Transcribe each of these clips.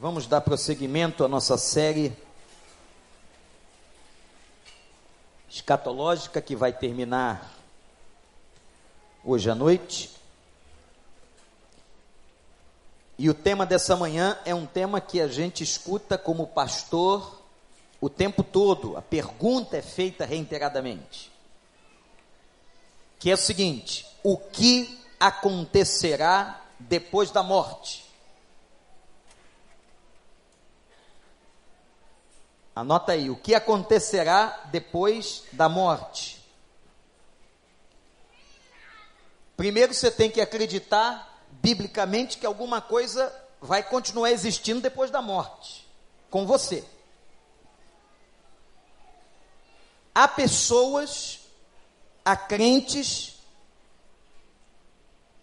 Vamos dar prosseguimento à nossa série escatológica que vai terminar hoje à noite. E o tema dessa manhã é um tema que a gente escuta como pastor o tempo todo. A pergunta é feita reiteradamente. Que é o seguinte: o que acontecerá depois da morte? Anota aí, o que acontecerá depois da morte? Primeiro você tem que acreditar biblicamente que alguma coisa vai continuar existindo depois da morte, com você. Há pessoas, há crentes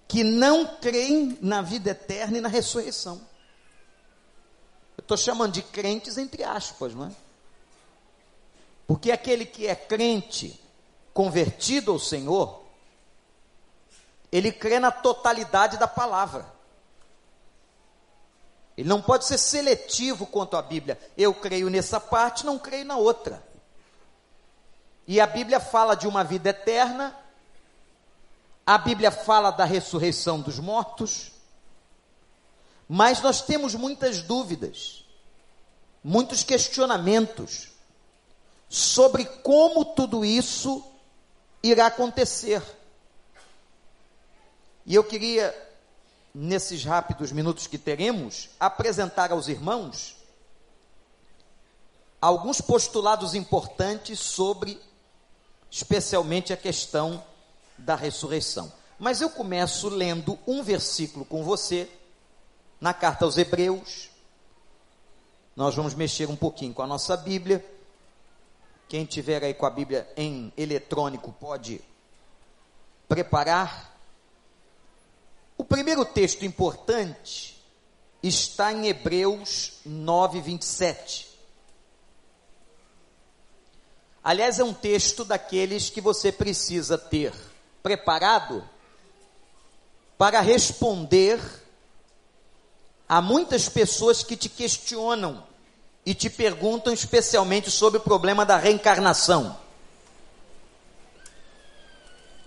que não creem na vida eterna e na ressurreição. Eu estou chamando de crentes entre aspas, não é? Porque aquele que é crente, convertido ao Senhor, ele crê na totalidade da palavra. Ele não pode ser seletivo quanto à Bíblia. Eu creio nessa parte, não creio na outra. E a Bíblia fala de uma vida eterna, a Bíblia fala da ressurreição dos mortos, mas nós temos muitas dúvidas, muitos questionamentos sobre como tudo isso irá acontecer. E eu queria, nesses rápidos minutos que teremos, apresentar aos irmãos alguns postulados importantes sobre, especialmente, a questão da ressurreição. Mas eu começo lendo um versículo com você, na carta aos Hebreus. Nós vamos mexer um pouquinho com a nossa Bíblia quem tiver aí com a Bíblia em eletrônico pode preparar. O primeiro texto importante está em Hebreus 9, 27. Aliás, é um texto daqueles que você precisa ter preparado para responder a muitas pessoas que te questionam e te perguntam especialmente sobre o problema da reencarnação.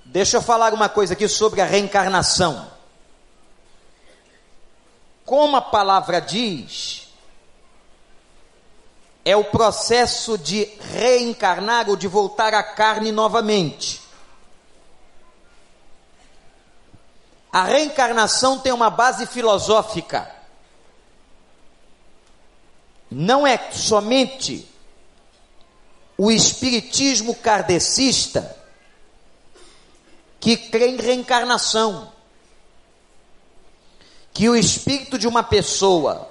Deixa eu falar uma coisa aqui sobre a reencarnação. Como a palavra diz, é o processo de reencarnar ou de voltar à carne novamente. A reencarnação tem uma base filosófica não é somente o espiritismo kardecista que crê em reencarnação, que o espírito de uma pessoa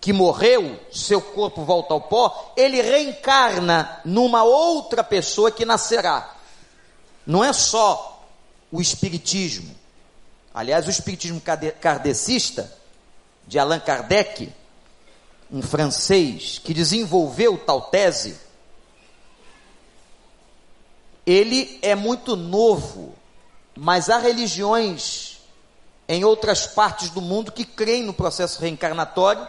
que morreu, seu corpo volta ao pó, ele reencarna numa outra pessoa que nascerá. Não é só o espiritismo. Aliás, o espiritismo kardecista de Allan Kardec um francês que desenvolveu tal tese, ele é muito novo, mas há religiões em outras partes do mundo que creem no processo reencarnatório,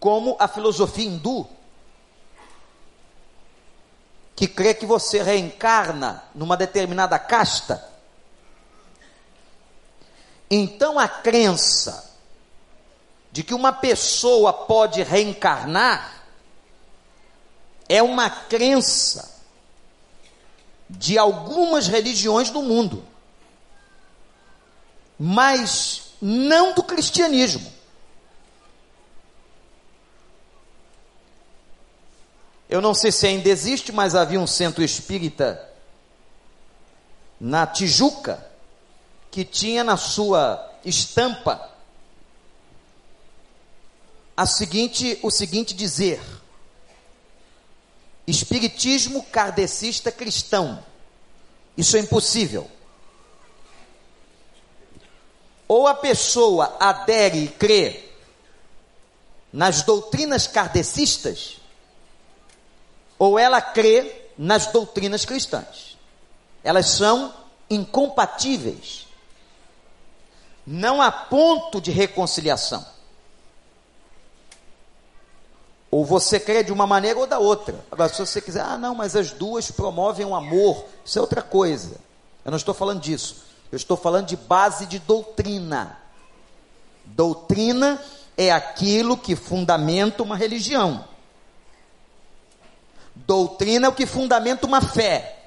como a filosofia hindu, que crê que você reencarna numa determinada casta. Então a crença de que uma pessoa pode reencarnar é uma crença de algumas religiões do mundo, mas não do cristianismo. Eu não sei se ainda existe, mas havia um centro espírita na Tijuca que tinha na sua estampa a seguinte, o seguinte dizer: Espiritismo kardecista cristão. Isso é impossível. Ou a pessoa adere e crê nas doutrinas kardecistas, ou ela crê nas doutrinas cristãs. Elas são incompatíveis. Não há ponto de reconciliação. Ou você crê de uma maneira ou da outra. Agora, se você quiser, ah, não, mas as duas promovem o amor, isso é outra coisa. Eu não estou falando disso. Eu estou falando de base de doutrina. Doutrina é aquilo que fundamenta uma religião. Doutrina é o que fundamenta uma fé.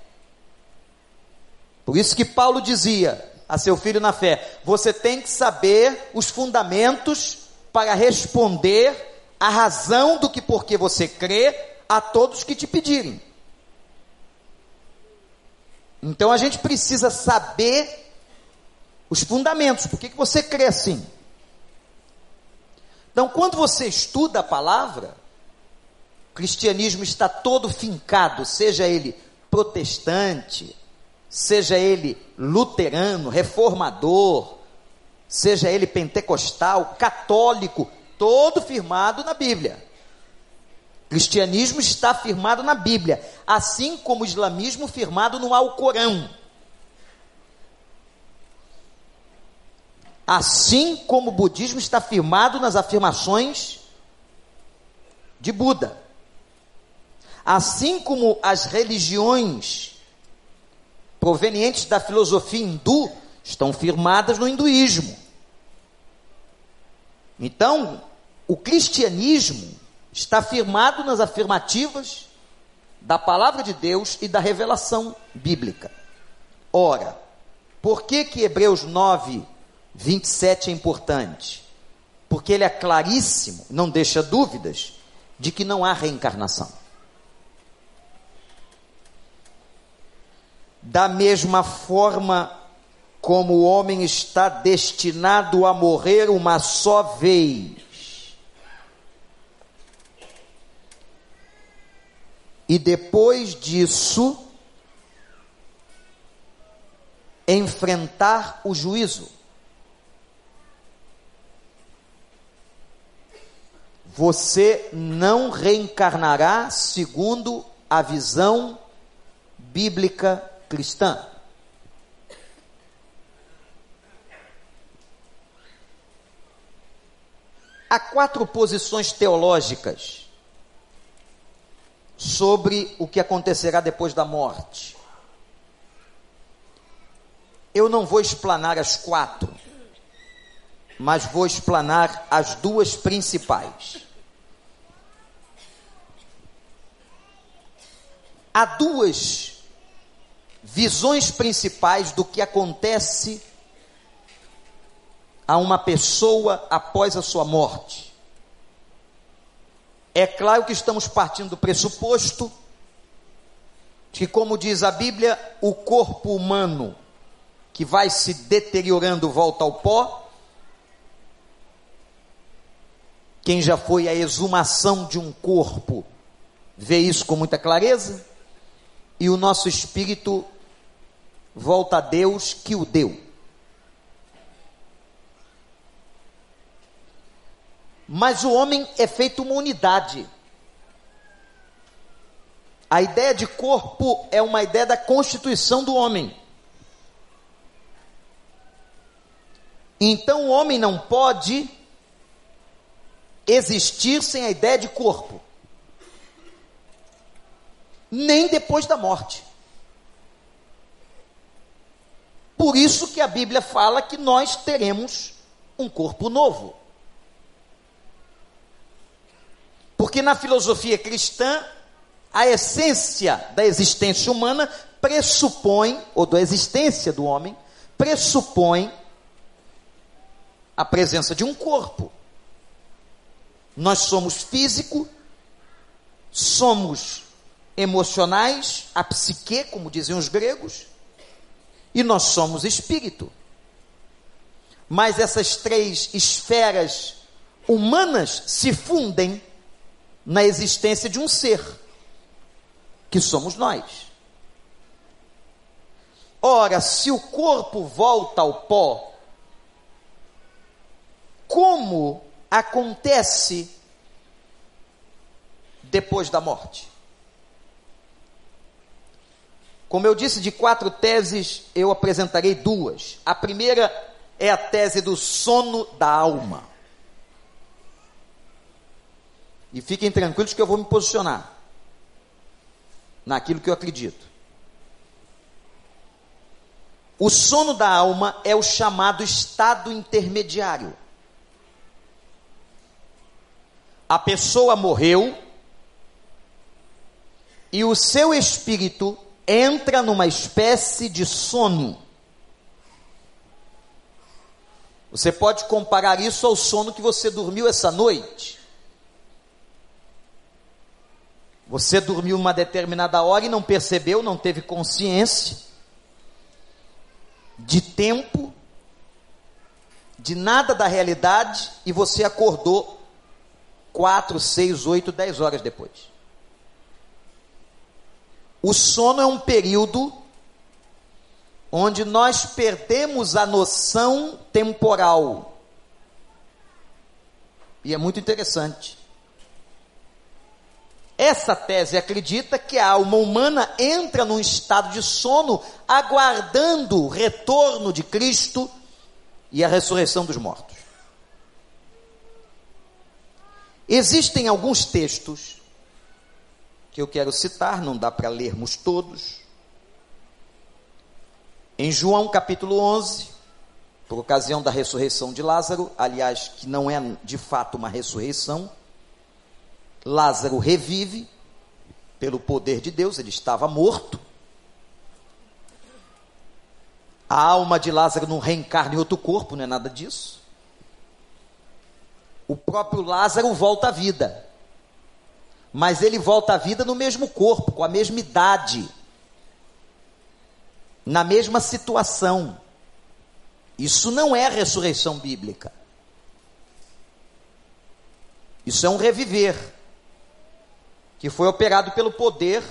Por isso que Paulo dizia a seu filho na fé: você tem que saber os fundamentos para responder a razão do que porque você crê a todos que te pedirem. Então a gente precisa saber os fundamentos, por que, você crê assim? Então, quando você estuda a palavra, o cristianismo está todo fincado, seja ele protestante, seja ele luterano, reformador, seja ele pentecostal, católico, todo firmado na Bíblia. O cristianismo está firmado na Bíblia, assim como o islamismo firmado no Alcorão. Assim como o budismo está firmado nas afirmações de Buda. Assim como as religiões provenientes da filosofia hindu estão firmadas no hinduísmo. Então, o cristianismo está firmado nas afirmativas da palavra de Deus e da revelação bíblica. Ora, por que que Hebreus 9, 27 é importante? Porque ele é claríssimo, não deixa dúvidas, de que não há reencarnação. Da mesma forma como o homem está destinado a morrer uma só vez, e depois disso, enfrentar o juízo. Você não reencarnará segundo a visão bíblica cristã. Há quatro posições teológicas sobre o que acontecerá depois da morte. Eu não vou explanar as quatro, mas vou explanar as duas principais. Há duas visões principais do que acontece a uma pessoa após a sua morte. É claro que estamos partindo do pressuposto que, como diz a Bíblia, o corpo humano que vai se deteriorando volta ao pó. Quem já foi à exumação de um corpo vê isso com muita clareza. E o nosso espírito volta a Deus que o deu. Mas o homem é feito uma unidade. A ideia de corpo é uma ideia da constituição do homem. Então o homem não pode existir sem a ideia de corpo, nem depois da morte. Por isso que a Bíblia fala que nós teremos um corpo novo. Porque na filosofia cristã, a essência da existência humana pressupõe, ou da existência do homem, pressupõe a presença de um corpo. Nós somos físico, somos emocionais, a psique, como diziam os gregos, e nós somos espírito. Mas essas três esferas humanas se fundem na existência de um ser, que somos nós. Ora, se o corpo volta ao pó, como acontece depois da morte? Como eu disse, de quatro teses, eu apresentarei duas. A primeira é a tese do sono da alma. E fiquem tranquilos que eu vou me posicionar naquilo que eu acredito. O sono da alma é o chamado estado intermediário. A pessoa morreu e o seu espírito entra numa espécie de sono. Você pode comparar isso ao sono que você dormiu essa noite. Você dormiu uma determinada hora e não percebeu, não teve consciência de tempo, de nada da realidade, e você acordou quatro, seis, oito, dez horas depois. O sono é um período onde nós perdemos a noção temporal. E é muito interessante. Essa tese acredita que a alma humana entra num estado de sono, aguardando o retorno de Cristo e a ressurreição dos mortos. Existem alguns textos que eu quero citar, não dá para lermos todos. Em João capítulo 11, por ocasião da ressurreição de Lázaro, aliás, que não é de fato uma ressurreição, Lázaro revive pelo poder de Deus, ele estava morto. A alma de Lázaro não reencarna em outro corpo, não é nada disso. O próprio Lázaro volta à vida. Mas ele volta à vida no mesmo corpo, com a mesma idade, na mesma situação. Isso não é ressurreição bíblica. Isso é um reviver que foi operado pelo poder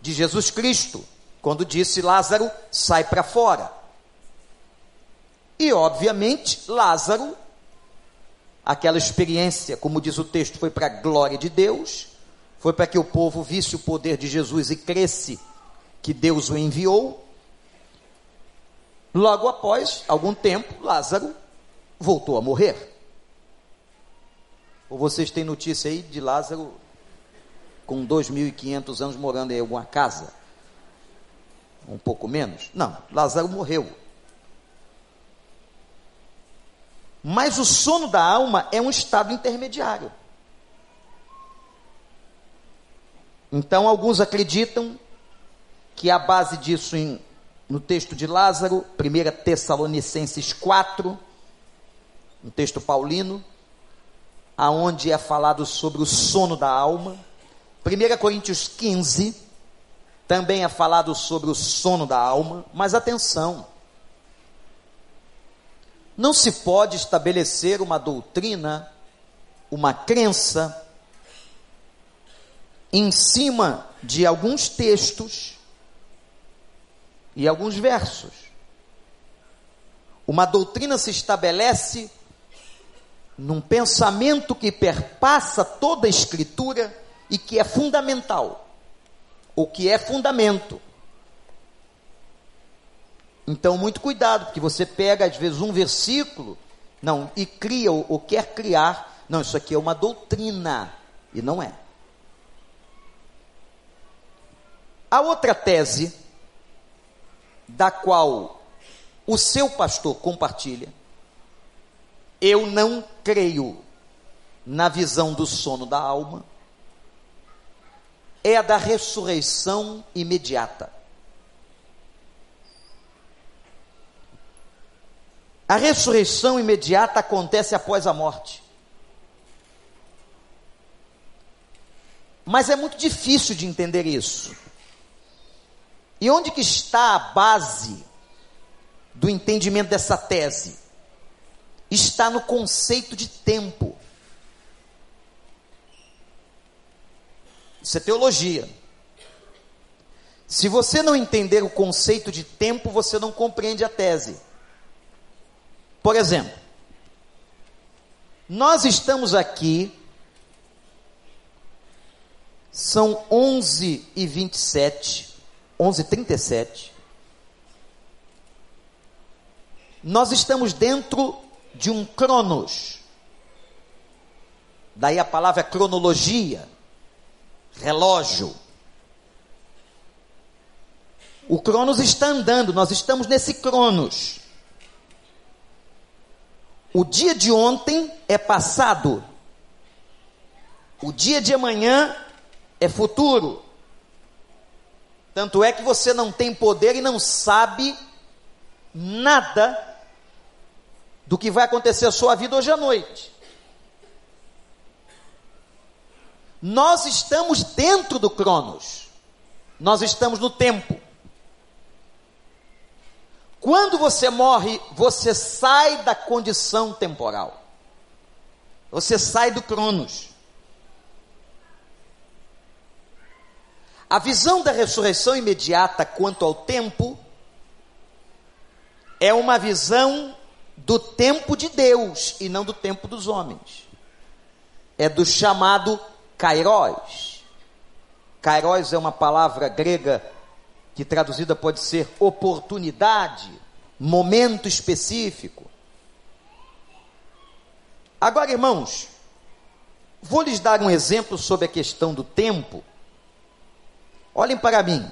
de Jesus Cristo, quando disse: Lázaro, sai para fora. E, obviamente, Lázaro, aquela experiência, como diz o texto, foi para a glória de Deus, foi para que o povo visse o poder de Jesus e cresce que Deus o enviou. Logo após algum tempo, Lázaro voltou a morrer. Ou vocês têm notícia aí de Lázaro com 2.500 anos morando em alguma casa? Um pouco menos? Não, Lázaro morreu. Mas o sono da alma é um estado intermediário. Então, alguns acreditam que a base disso em, no texto de Lázaro, 1 Tessalonicenses 4, um texto paulino, aonde é falado sobre o sono da alma. 1 Coríntios 15 também é falado sobre o sono da alma, mas atenção, não se pode estabelecer uma doutrina, uma crença, em cima de alguns textos e alguns versos. Uma doutrina se estabelece num pensamento que perpassa toda a Escritura e que é fundamental. O que é fundamento. Então, muito cuidado, porque você pega às vezes um versículo, não, e cria ou, ou quer criar, não, isso aqui é uma doutrina, e não é. A outra tese, da qual o seu pastor compartilha, eu não creio na visão do sono da alma, é a da ressurreição imediata. A ressurreição imediata acontece após a morte. Mas é muito difícil de entender isso. E onde que está a base do entendimento dessa tese? Está no conceito de tempo. Isso é teologia. Se você não entender o conceito de tempo, você não compreende a tese. Por exemplo, nós estamos aqui, são 11 e 27, 11 e 37. Nós estamos dentro de um cronos. Daí a palavra cronologia, relógio. O Cronos está andando, nós estamos nesse Cronos. O dia de ontem é passado. O dia de amanhã é futuro. Tanto é que você não tem poder e não sabe nada do que vai acontecer a sua vida hoje à noite. Nós estamos dentro do Cronos. Nós estamos no tempo. Quando você morre, você sai da condição temporal. Você sai do Cronos. A visão da ressurreição imediata quanto ao tempo é uma visão do tempo de Deus e não do tempo dos homens. É do chamado kairos. Kairos é uma palavra grega que traduzida pode ser oportunidade, momento específico. Agora, irmãos, vou lhes dar um exemplo sobre a questão do tempo. Olhem para mim.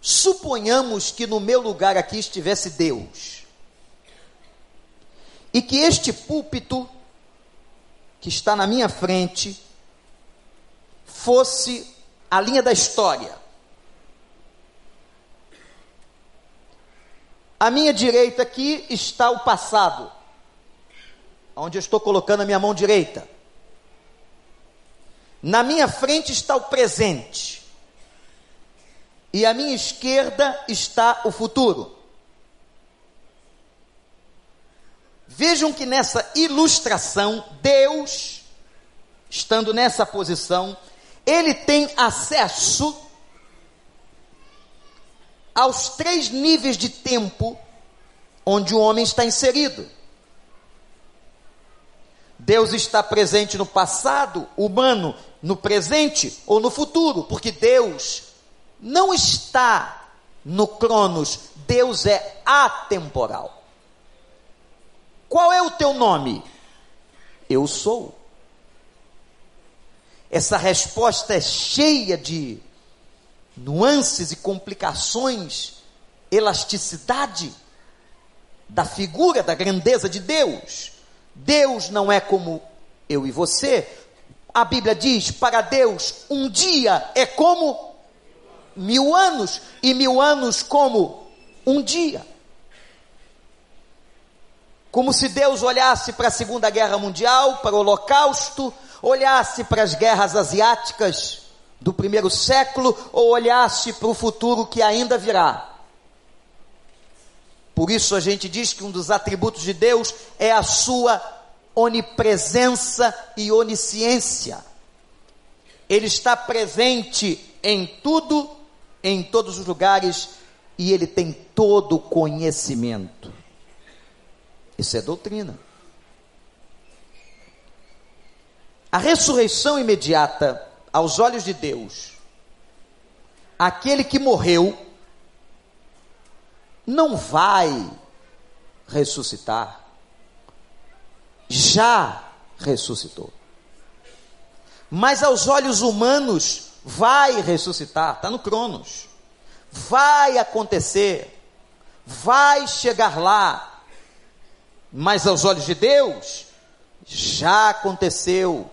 Suponhamos que no meu lugar aqui estivesse Deus. E que este púlpito que está na minha frente fosse a linha da história. À minha direita aqui está o passado, onde eu estou colocando a minha mão direita. Na minha frente está o presente. E à minha esquerda está o futuro. Vejam que nessa ilustração, Deus, estando nessa posição, ele tem acesso aos três níveis de tempo onde o homem está inserido. Deus está presente no passado humano, no presente ou no futuro, porque Deus não está no Cronos, Deus é atemporal. Qual é o teu nome? Eu sou. Essa resposta é cheia de nuances e complicações, elasticidade da figura, da grandeza de Deus. Deus não é como eu e você. A Bíblia diz: para Deus, um dia é como mil anos, e mil anos como um dia. Como se Deus olhasse para a Segunda Guerra Mundial, para o Holocausto, olhasse para as guerras asiáticas do primeiro século, ou olhasse para o futuro que ainda virá. Por isso a gente diz que um dos atributos de Deus é a sua onipresença e onisciência. Ele está presente em tudo, em todos os lugares, e ele tem todo o conhecimento. Isso é doutrina. A ressurreição imediata, aos olhos de Deus, aquele que morreu, não vai ressuscitar, já ressuscitou. Mas aos olhos humanos, vai ressuscitar, está no Cronos, vai acontecer, vai chegar lá, mas aos olhos de Deus, já aconteceu.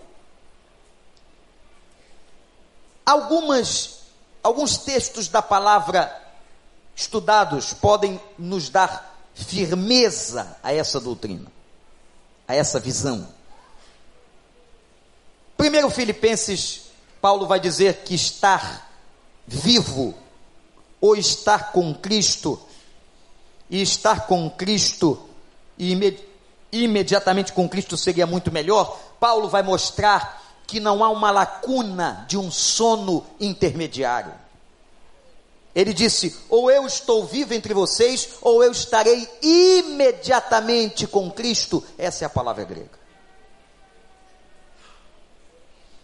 Algumas, alguns textos da palavra estudados podem nos dar firmeza a essa doutrina, a essa visão. Primeiro Filipenses, Paulo vai dizer que estar vivo ou estar com Cristo e estar com Cristo e imediatamente com Cristo seria muito melhor, Paulo vai mostrar que não há uma lacuna de um sono intermediário. Ele disse: ou eu estou vivo entre vocês, ou eu estarei imediatamente com Cristo. Essa é a palavra grega.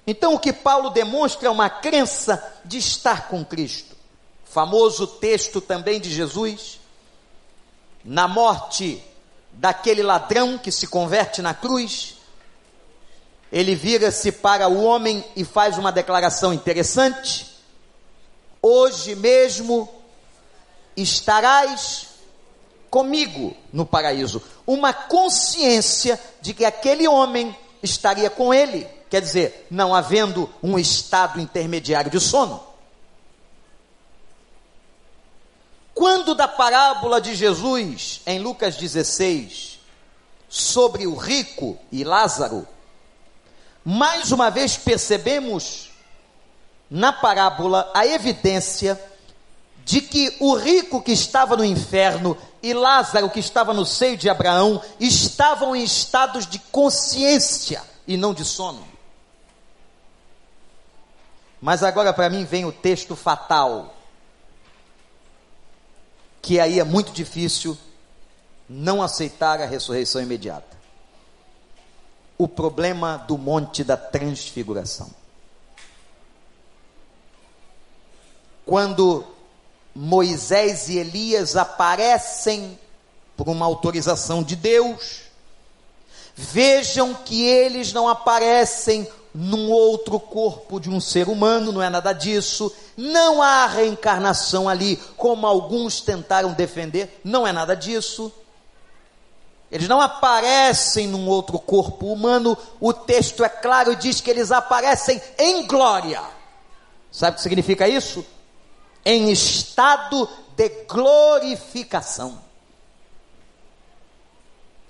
Então, o que Paulo demonstra é uma crença de estar com Cristo. Famoso texto também de Jesus. Na morte daquele ladrão que se converte na cruz, ele vira-se para o homem e faz uma declaração interessante. Hoje mesmo estarás comigo no paraíso. Uma consciência de que aquele homem estaria com ele. Quer dizer, não havendo um estado intermediário de sono. Quando da parábola de Jesus, em Lucas 16, sobre o rico e Lázaro, mais uma vez percebemos na parábola a evidência de que o rico que estava no inferno e Lázaro que estava no seio de Abraão estavam em estados de consciência e não de sono. Mas agora para mim vem o texto fatal, que aí é muito difícil não aceitar a ressurreição imediata o problema do Monte da Transfiguração. Quando Moisés e Elias aparecem por uma autorização de Deus, vejam que eles não aparecem num outro corpo de um ser humano, não é nada disso, não há reencarnação ali, como alguns tentaram defender, não é nada disso. Eles não aparecem num outro corpo humano, o texto é claro e diz que eles aparecem em glória. Sabe o que significa isso? Em estado de glorificação.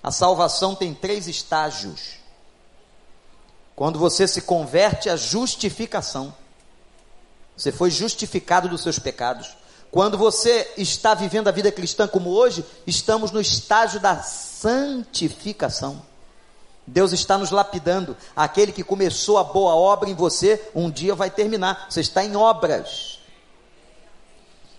A salvação tem três estágios. Quando você se converte, a justificação. Você foi justificado dos seus pecados. Quando você está vivendo a vida cristã como hoje, estamos no estágio da santificação. Deus está nos lapidando. Aquele que começou a boa obra em você, um dia vai terminar. Você está em obras.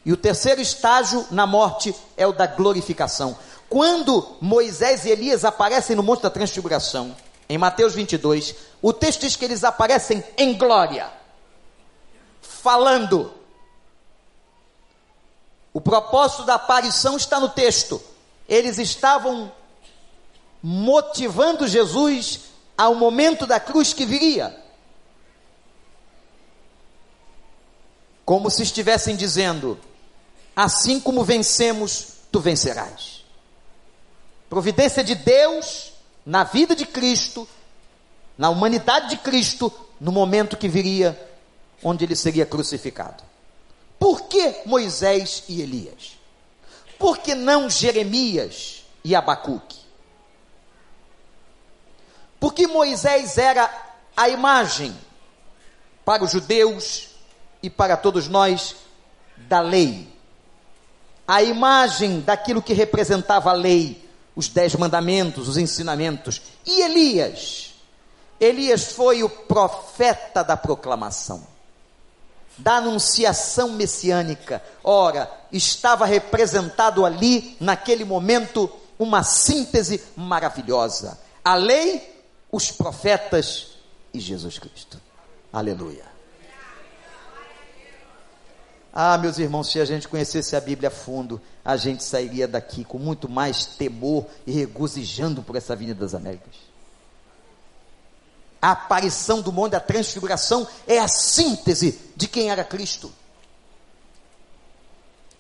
E o terceiro estágio na morte é o da glorificação. Quando Moisés e Elias aparecem no Monte da Transfiguração, em Mateus 22, o texto diz que eles aparecem em glória, falando. O propósito da aparição está no texto. Eles estavam motivando Jesus ao momento da cruz que viria. Como se estivessem dizendo: assim como vencemos, tu vencerás. Providência de Deus na vida de Cristo, na humanidade de Cristo, no momento que viria, onde ele seria crucificado. Por que Moisés e Elias? Por que não Jeremias e Abacuque? Porque Moisés era a imagem para os judeus e para todos nós da lei. A imagem daquilo que representava a lei, os dez mandamentos, os ensinamentos. E Elias? Elias foi o profeta da proclamação, da anunciação messiânica. Ora, estava representado ali, naquele momento, uma síntese maravilhosa. A lei os profetas e Jesus Cristo. Aleluia. Ah, meus irmãos, se a gente conhecesse a Bíblia a fundo, a gente sairia daqui com muito mais temor e regozijando por essa Avenida das Américas. A aparição do monte da transfiguração é a síntese de quem era Cristo.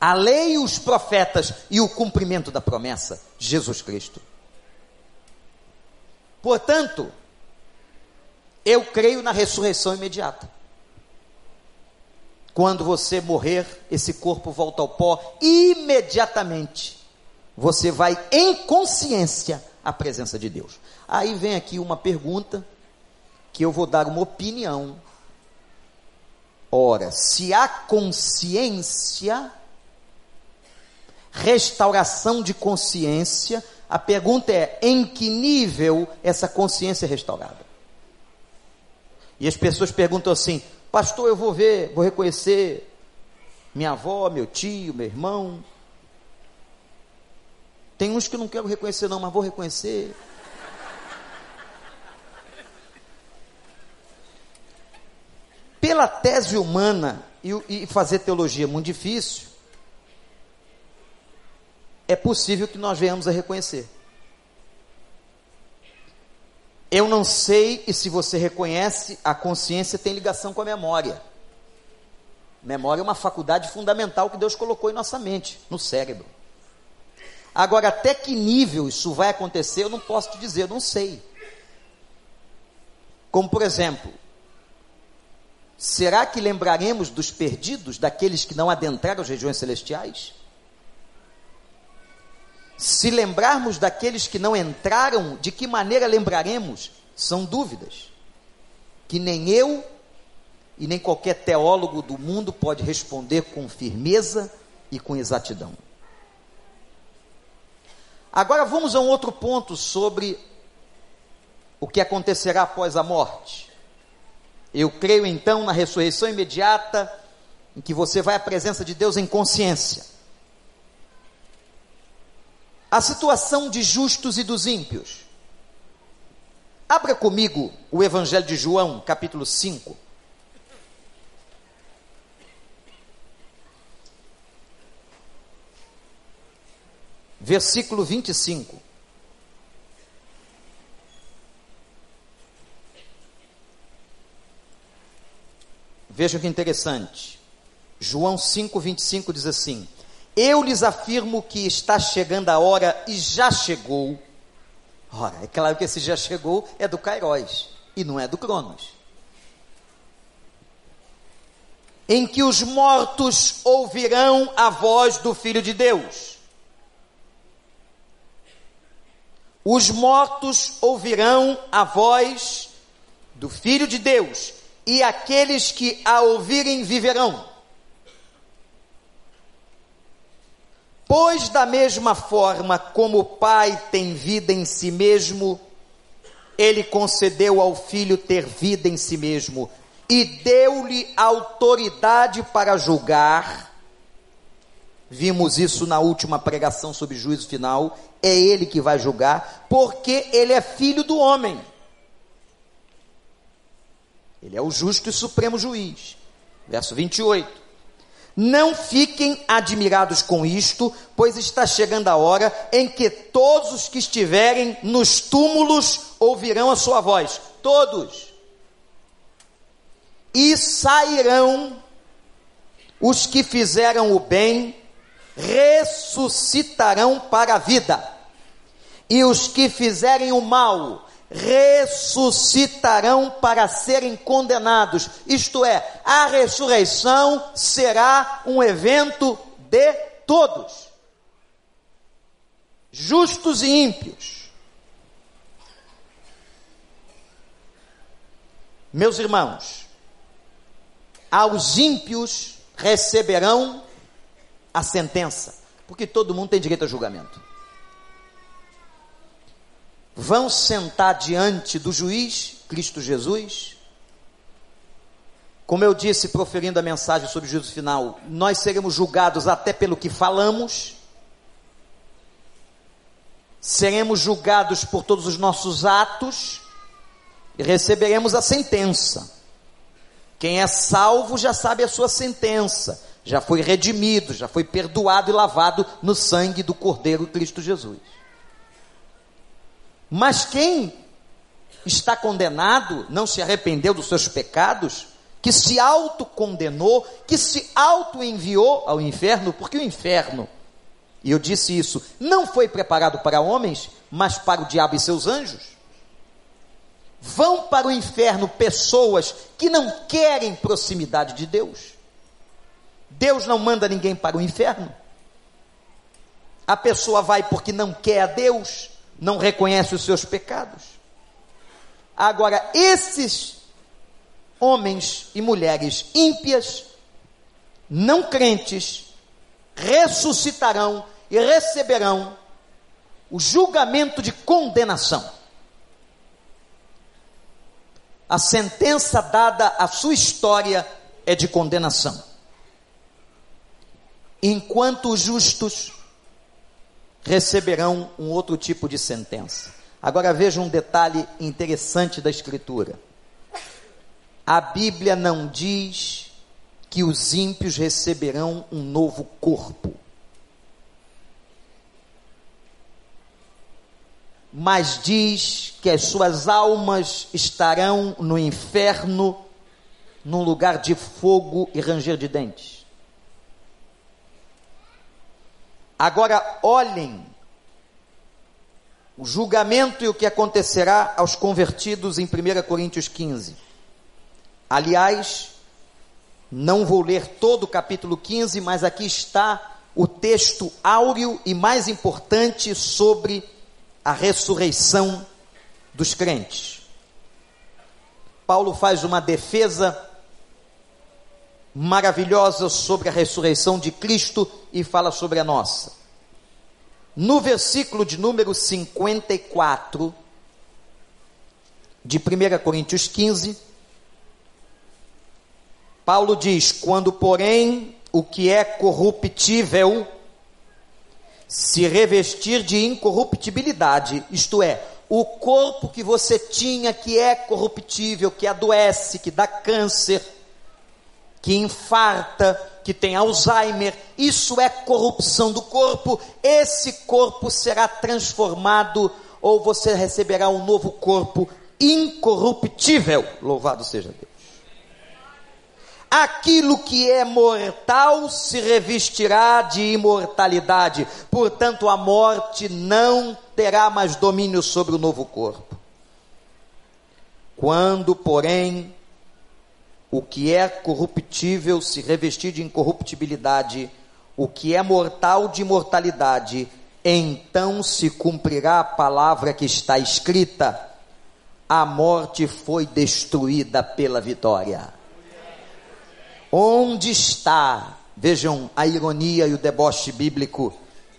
A lei, os profetas e o cumprimento da promessa, Jesus Cristo. Portanto, eu creio na ressurreição imediata. Quando você morrer, esse corpo volta ao pó, imediatamente você vai em consciência à presença de Deus. Aí vem aqui uma pergunta que eu vou dar uma opinião. Ora, se há consciência, restauração de consciência, a pergunta é: em que nível essa consciência é restaurada? E as pessoas perguntam assim: Pastor, eu vou ver, vou reconhecer minha avó, meu tio, meu irmão. Tem uns que não quero reconhecer, não, mas vou reconhecer. Pela tese humana e, e fazer teologia é muito difícil, é possível que nós venhamos a reconhecer. Eu não sei e se você reconhece, a consciência tem ligação com a memória. Memória é uma faculdade fundamental que Deus colocou em nossa mente, no cérebro. Agora, até que nível isso vai acontecer, eu não posso te dizer, eu não sei. Como por exemplo, será que lembraremos dos perdidos, daqueles que não adentraram as regiões celestiais? Se lembrarmos daqueles que não entraram, de que maneira lembraremos? São dúvidas que nem eu e nem qualquer teólogo do mundo pode responder com firmeza e com exatidão. Agora vamos a um outro ponto sobre o que acontecerá após a morte. Eu creio então na ressurreição imediata, em que você vai à presença de Deus em consciência. A situação de justos e dos ímpios. Abra comigo o Evangelho de João, capítulo 5. versículo 25. Veja que interessante. João 5, 25 diz assim: Eu lhes afirmo que está chegando a hora e já chegou. Ora, é claro que esse já chegou é do Cairóis e não é do Cronos. Em que os mortos ouvirão a voz do Filho de Deus os mortos ouvirão a voz do Filho de Deus, e aqueles que a ouvirem viverão. Pois, da mesma forma como o Pai tem vida em si mesmo, ele concedeu ao Filho ter vida em si mesmo, e deu-lhe autoridade para julgar Vimos isso na última pregação sobre juízo final. É ele que vai julgar, porque ele é filho do homem. Ele é o justo e supremo juiz. Verso 28. Não fiquem admirados com isto, pois está chegando a hora em que todos os que estiverem nos túmulos ouvirão a sua voz. Todos. E sairão os que fizeram o bem ressuscitarão para a vida, e os que fizerem o mal ressuscitarão para serem condenados. Isto é, a ressurreição será um evento de todos, justos e ímpios. Meus irmãos, aos ímpios receberão a sentença, porque todo mundo tem direito a julgamento. Vão sentar diante do juiz, Cristo Jesus. Como eu disse, proferindo a mensagem sobre o juízo final, nós seremos julgados até pelo que falamos, seremos julgados por todos os nossos atos e receberemos a sentença. Quem é salvo já sabe a sua sentença já foi redimido, já foi perdoado e lavado no sangue do Cordeiro Cristo Jesus. Mas quem está condenado, não se arrependeu dos seus pecados, que se autocondenou, que se auto-enviou ao inferno, porque o inferno, e eu disse isso, não foi preparado para homens, mas para o diabo e seus anjos. Vão para o inferno pessoas que não querem proximidade de Deus Deus não manda ninguém para o inferno. A pessoa vai porque não quer a Deus, não reconhece os seus pecados. Agora, esses homens e mulheres ímpias, não crentes, ressuscitarão e receberão o julgamento de condenação. A sentença dada à sua história é de condenação enquanto os justos receberão um outro tipo de sentença. Agora veja um detalhe interessante da Escritura. A Bíblia não diz que os ímpios receberão um novo corpo. mas diz que as suas almas estarão no inferno, num lugar de fogo e ranger de dentes. Agora olhem o julgamento e o que acontecerá aos convertidos em 1 Coríntios 15. Aliás, não vou ler todo o capítulo 15, mas aqui está o texto áureo e mais importante sobre a ressurreição dos crentes. Paulo faz uma defesa maravilhosa sobre a ressurreição de Cristo e fala sobre a nossa. No versículo de número 54 de 1 Coríntios 15, Paulo diz: Quando, porém, o que é corruptível se revestir de incorruptibilidade, isto é, o corpo que você tinha que é corruptível, que adoece, que dá câncer, que infarta, que tem Alzheimer, isso é corrupção do corpo. Esse corpo será transformado ou você receberá um novo corpo incorruptível. Louvado seja Deus aquilo que é mortal se revestirá de imortalidade, portanto a morte não terá mais domínio sobre o novo corpo. Quando, porém, o que é corruptível se revestir de incorruptibilidade, o que é mortal de imortalidade, então se cumprirá a palavra que está escrita: a morte foi destruída pela vitória. Onde está? Vejam a ironia e o deboche bíblico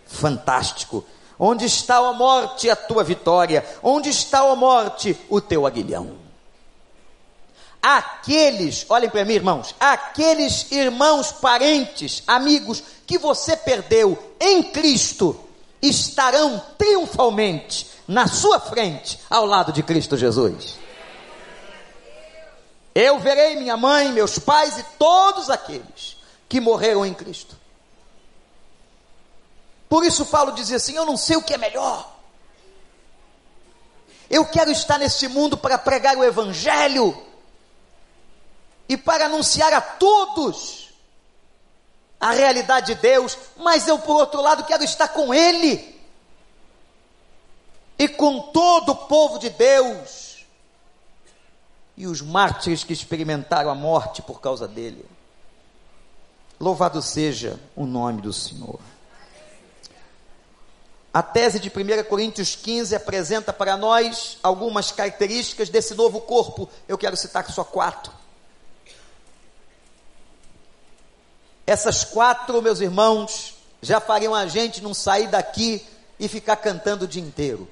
fantástico. Onde está a morte a tua vitória? Onde está a morte o teu aguilhão? Aqueles, olhem para mim, irmãos, aqueles irmãos, parentes, amigos que você perdeu em Cristo estarão triunfalmente na sua frente ao lado de Cristo Jesus. Eu verei minha mãe, meus pais e todos aqueles que morreram em Cristo. Por isso Paulo dizia assim: Eu não sei o que é melhor. Eu quero estar nesse mundo para pregar o Evangelho e para anunciar a todos a realidade de Deus, mas eu, por outro lado, quero estar com Ele e com todo o povo de Deus e os mártires que experimentaram a morte por causa dele. Louvado seja o nome do Senhor. A tese de 1 Coríntios 15 apresenta para nós algumas características desse novo corpo. Eu quero citar só quatro. Essas quatro, meus irmãos, já fariam a gente não sair daqui e ficar cantando o dia inteiro.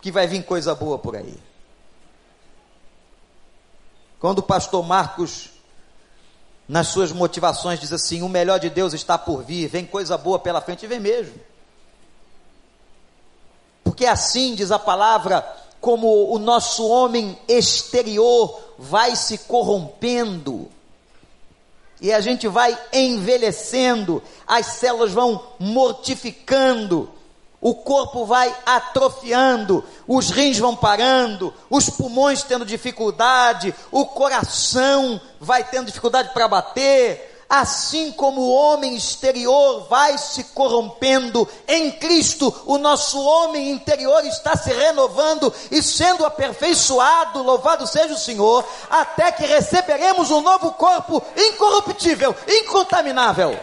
Que vai vir coisa boa por aí. Quando o pastor Marcos, nas suas motivações, diz assim: o melhor de Deus está por vir, vem coisa boa pela frente, vem mesmo. Porque assim diz a palavra, como o nosso homem exterior vai se corrompendo, e a gente vai envelhecendo, as células vão mortificando, o corpo vai atrofiando, os rins vão parando, os pulmões tendo dificuldade, o coração vai tendo dificuldade para bater, assim como o homem exterior vai se corrompendo, em Cristo o nosso homem interior está se renovando e sendo aperfeiçoado, louvado seja o Senhor, até que receberemos um novo corpo incorruptível, incontaminável.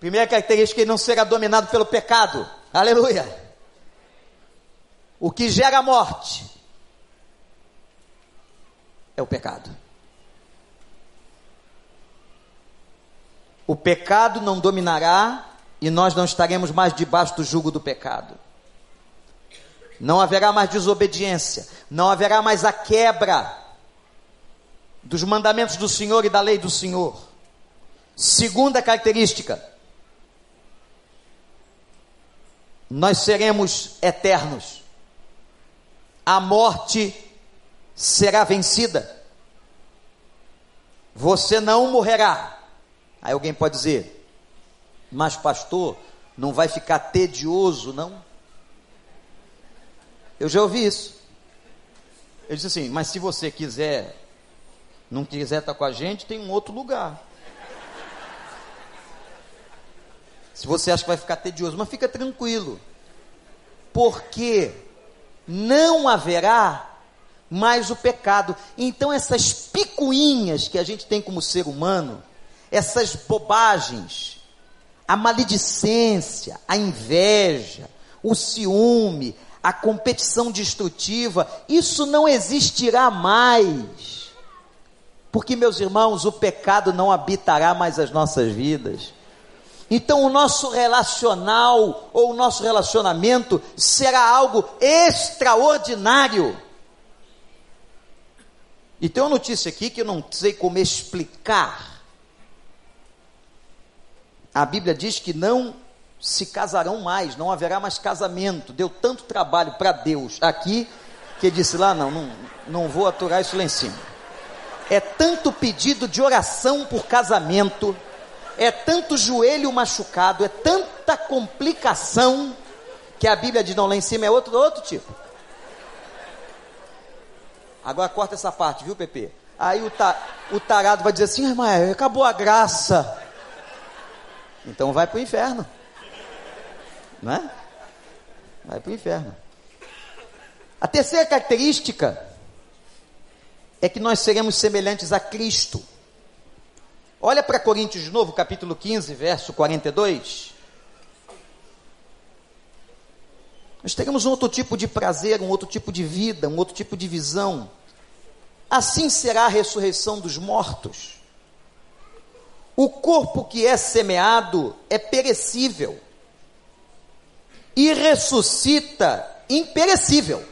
Primeira característica, ele não será dominado pelo pecado. Aleluia. O que gera morte é o pecado. O pecado não dominará e nós não estaremos mais debaixo do jugo do pecado. Não haverá mais desobediência, não haverá mais a quebra dos mandamentos do Senhor e da lei do Senhor. Segunda característica, nós seremos eternos. A morte será vencida. Você não morrerá. Aí alguém pode dizer, mas pastor, não vai ficar tedioso, não? Eu já ouvi isso. Ele disse assim: Mas se você quiser, não quiser estar com a gente, tem um outro lugar. Se você acha que vai ficar tedioso, mas fica tranquilo, porque não haverá mais o pecado. Então, essas picuinhas que a gente tem como ser humano, essas bobagens, a maledicência, a inveja, o ciúme, a competição destrutiva, isso não existirá mais. Porque, meus irmãos, o pecado não habitará mais as nossas vidas. Então, o nosso relacional ou o nosso relacionamento será algo extraordinário. E tem uma notícia aqui que eu não sei como explicar. A Bíblia diz que não se casarão mais, não haverá mais casamento. Deu tanto trabalho para Deus aqui que disse lá: não, não, não vou aturar isso lá em cima. É tanto pedido de oração por casamento, é tanto joelho machucado, é tanta complicação que a Bíblia diz: não, lá em cima é outro, outro tipo. Agora corta essa parte, viu, Pepe? Aí o, ta, o tarado vai dizer assim, irmã, acabou a graça. Então vai para o inferno. Não é? Vai para o inferno. A terceira característica é que nós seremos semelhantes a Cristo. Olha para Coríntios de novo, capítulo 15, verso 42. Nós teremos um outro tipo de prazer, um outro tipo de vida, um outro tipo de visão. Assim será a ressurreição dos mortos. O corpo que é semeado é perecível e ressuscita imperecível.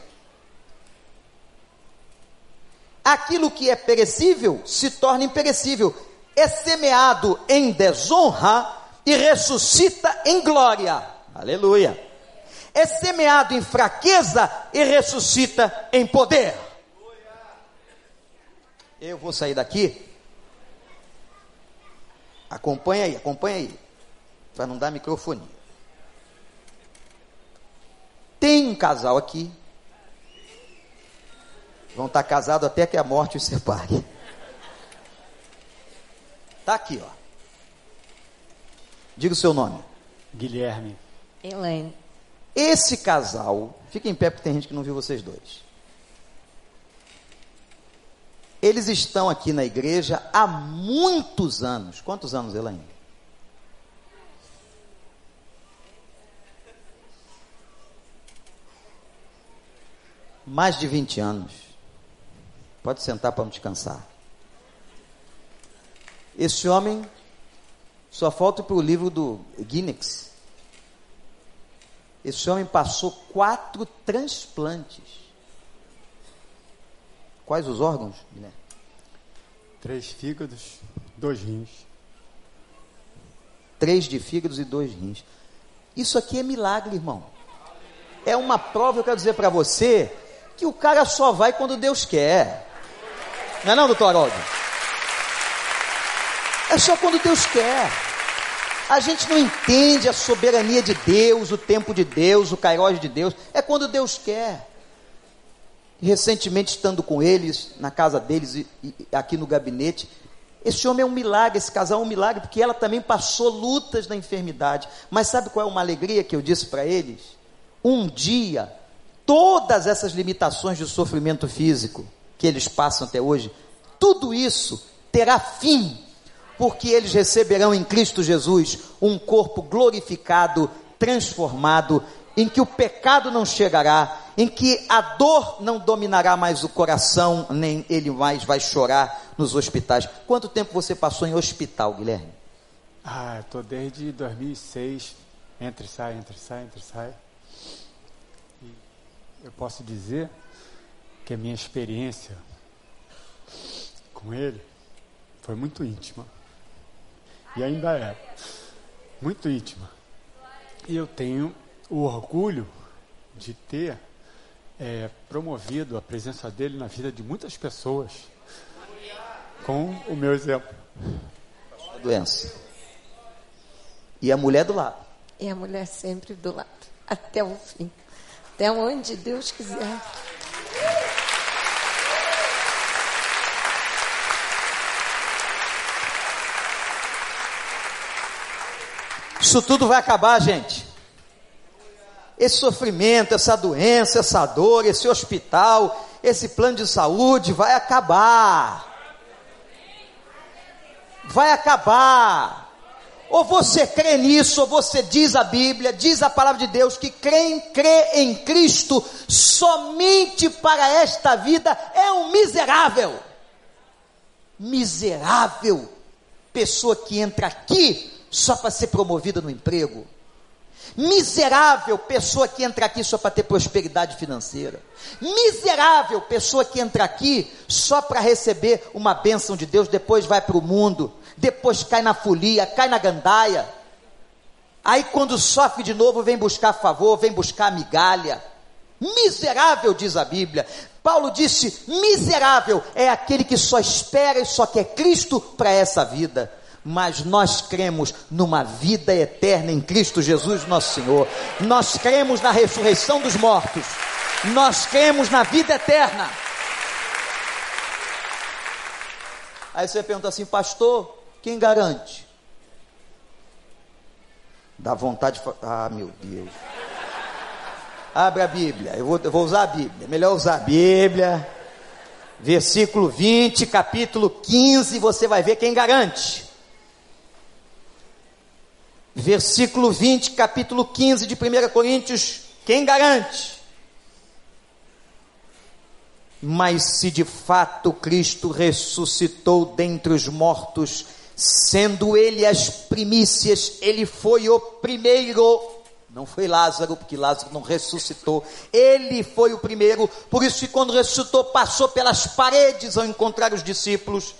Aquilo que é perecível se torna imperecível, é semeado em desonra e ressuscita em glória. Aleluia é semeado em fraqueza e ressuscita em poder. Eu vou sair daqui. Acompanha aí, acompanha aí. Para não dar microfone. Tem um casal aqui. Vão estar casados até que a morte os separe. Está aqui, ó. Diga o seu nome. Guilherme. Elaine. Esse casal, fica em pé porque tem gente que não viu vocês dois. Eles estão aqui na igreja há muitos anos. Quantos anos, Elaine? Mais de 20 anos. Pode sentar para não descansar. Esse homem só falta para o livro do Guinness. Esse homem passou quatro transplantes. Quais os órgãos, Guilherme? Três fígados, dois rins. Três de fígados e dois rins. Isso aqui é milagre, irmão. É uma prova, eu quero dizer para você, que o cara só vai quando Deus quer. Não é não, doutor Haroldo? É só quando Deus quer. A gente não entende a soberania de Deus, o tempo de Deus, o cairós de Deus. É quando Deus quer. Recentemente, estando com eles, na casa deles e, e aqui no gabinete, esse homem é um milagre, esse casal é um milagre, porque ela também passou lutas na enfermidade. Mas sabe qual é uma alegria que eu disse para eles? Um dia, todas essas limitações de sofrimento físico que eles passam até hoje, tudo isso terá fim porque eles receberão em Cristo Jesus um corpo glorificado, transformado, em que o pecado não chegará, em que a dor não dominará mais o coração, nem ele mais vai chorar nos hospitais. Quanto tempo você passou em hospital, Guilherme? Ah, estou desde 2006, entre sai, entre sai, entre sai. E eu posso dizer que a minha experiência com ele foi muito íntima e ainda é muito íntima. E eu tenho o orgulho de ter é, promovido a presença dele na vida de muitas pessoas. Com o meu exemplo. A doença. E a mulher do lado. E a mulher sempre do lado, até o fim. Até onde Deus quiser. Isso tudo vai acabar, gente. Esse sofrimento, essa doença, essa dor, esse hospital, esse plano de saúde vai acabar. Vai acabar. Ou você crê nisso, ou você diz a Bíblia, diz a palavra de Deus que crê em Cristo somente para esta vida é um miserável. Miserável. Pessoa que entra aqui só para ser promovida no emprego. Miserável pessoa que entra aqui só para ter prosperidade financeira. Miserável pessoa que entra aqui só para receber uma bênção de Deus, depois vai para o mundo, depois cai na folia, cai na gandaia. Aí quando sofre de novo, vem buscar favor, vem buscar migalha. Miserável, diz a Bíblia. Paulo disse: miserável é aquele que só espera e só quer Cristo para essa vida mas nós cremos numa vida eterna em Cristo Jesus, nosso Senhor. Nós cremos na ressurreição dos mortos. Nós cremos na vida eterna. Aí você pergunta assim, pastor, quem garante? Dá vontade de ah, meu Deus. Abre a Bíblia, eu vou, eu vou usar a Bíblia, melhor usar a Bíblia. Versículo 20, capítulo 15, você vai ver quem garante versículo 20, capítulo 15 de 1 Coríntios, quem garante? Mas se de fato Cristo ressuscitou dentre os mortos, sendo ele as primícias, ele foi o primeiro. Não foi Lázaro, porque Lázaro não ressuscitou. Ele foi o primeiro. Por isso que quando ressuscitou, passou pelas paredes ao encontrar os discípulos.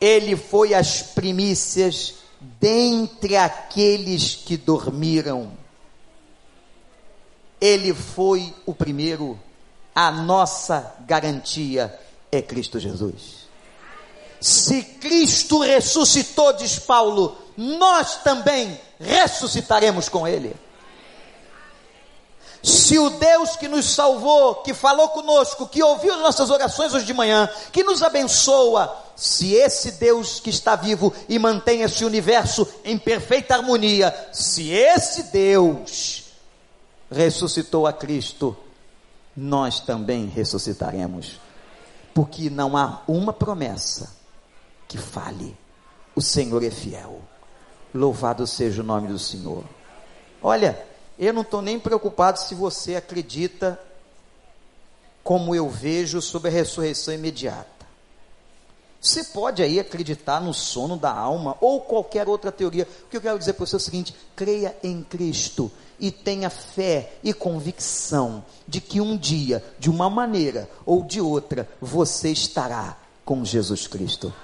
Ele foi as primícias dentre aqueles que dormiram, ele foi o primeiro, a nossa garantia é Cristo Jesus. Se Cristo ressuscitou, diz Paulo, nós também ressuscitaremos com Ele. Se o Deus que nos salvou, que falou conosco, que ouviu as nossas orações hoje de manhã, que nos abençoa, se esse Deus que está vivo e mantém esse universo em perfeita harmonia, se esse Deus ressuscitou a Cristo, nós também ressuscitaremos. Porque não há uma promessa que fale. O Senhor é fiel. Louvado seja o nome do Senhor. Olha, eu não estou nem preocupado se você acredita, como eu vejo, sobre a ressurreição imediata. Você pode aí acreditar no sono da alma ou qualquer outra teoria. O que eu quero dizer para você é o seguinte: creia em Cristo e tenha fé e convicção de que um dia, de uma maneira ou de outra, você estará com Jesus Cristo.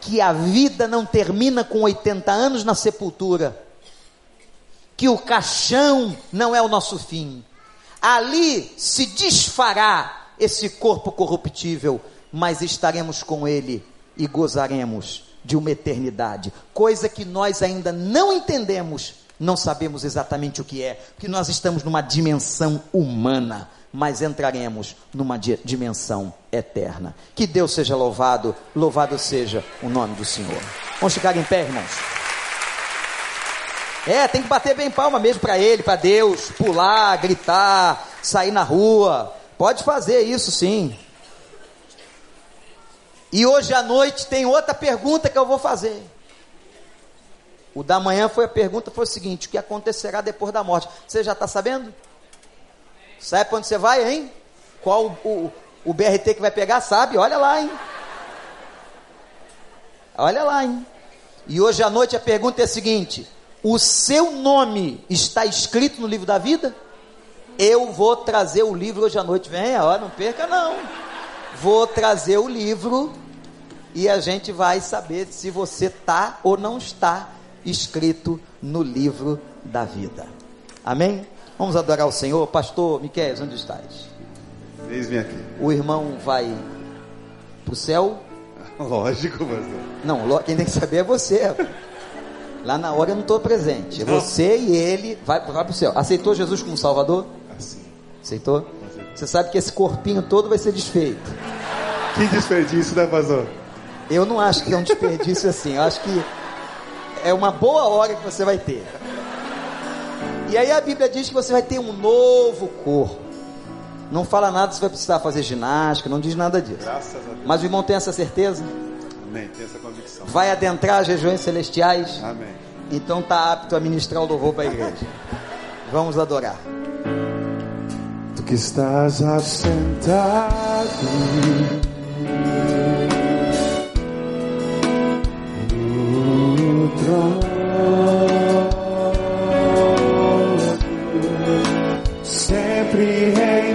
Que a vida não termina com 80 anos na sepultura que o caixão não é o nosso fim. Ali se desfará esse corpo corruptível, mas estaremos com ele e gozaremos de uma eternidade, coisa que nós ainda não entendemos, não sabemos exatamente o que é, porque nós estamos numa dimensão humana, mas entraremos numa dimensão eterna. Que Deus seja louvado, louvado seja o nome do Senhor. Vamos ficar em pé, irmãos. É, tem que bater bem palma mesmo para ele, para Deus, pular, gritar, sair na rua. Pode fazer isso sim. E hoje à noite tem outra pergunta que eu vou fazer. O da manhã foi a pergunta foi o seguinte: o que acontecerá depois da morte? Você já está sabendo? Sabe para onde você vai, hein? Qual o, o, o BRT que vai pegar? Sabe? Olha lá, hein? Olha lá, hein? E hoje à noite a pergunta é a seguinte: o seu nome está escrito no livro da vida? Eu vou trazer o livro hoje à noite. Venha, ó, não perca não. Vou trazer o livro e a gente vai saber se você está ou não está escrito no livro da vida. Amém? Vamos adorar o Senhor. Pastor Miquel, onde estás? Eis-me aqui. O irmão vai para o céu Lógico, pastor. Não, quem tem que saber é você. Lá na hora eu não estou presente. É você e ele. Vai, vai para o céu. Aceitou Jesus como Salvador? Assim. Aceitou? Você sabe que esse corpinho todo vai ser desfeito. Que desperdício, né, pastor? Eu não acho que é um desperdício assim. Eu acho que é uma boa hora que você vai ter. E aí a Bíblia diz que você vai ter um novo corpo. Não fala nada se vai precisar fazer ginástica, não diz nada disso. Graças a Deus. Mas o irmão tem essa certeza? Amém. Tem essa convicção. Vai adentrar as regiões celestiais? Amém. Então tá apto a ministrar o louvor para a igreja. Vamos adorar. Tu que estás assentado no trono, sempre reinando,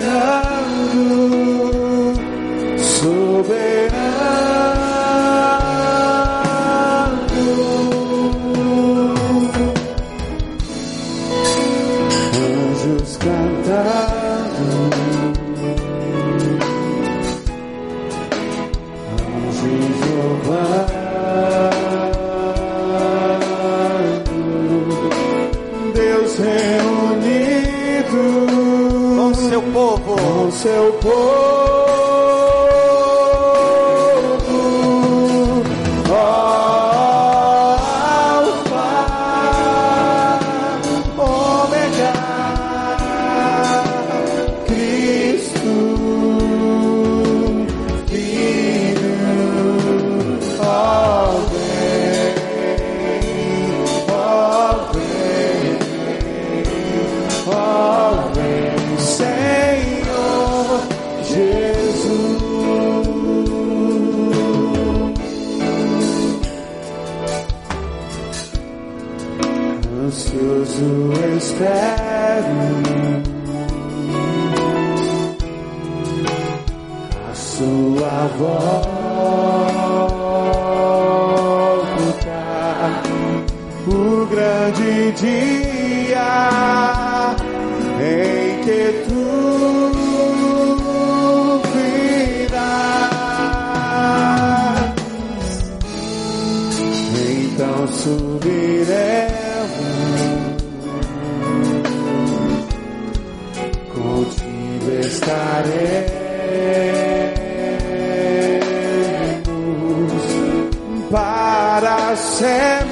para sempre.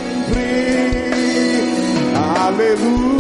Aleluia.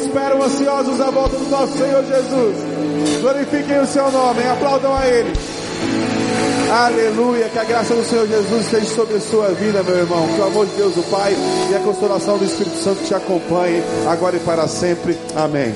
Esperam ansiosos a volta do nosso Senhor Jesus? Glorifiquem o seu nome, aplaudam a Ele. Aleluia, que a graça do Senhor Jesus esteja sobre a sua vida, meu irmão. Que o amor de Deus, o Pai, e a consolação do Espírito Santo te acompanhe agora e para sempre. Amém.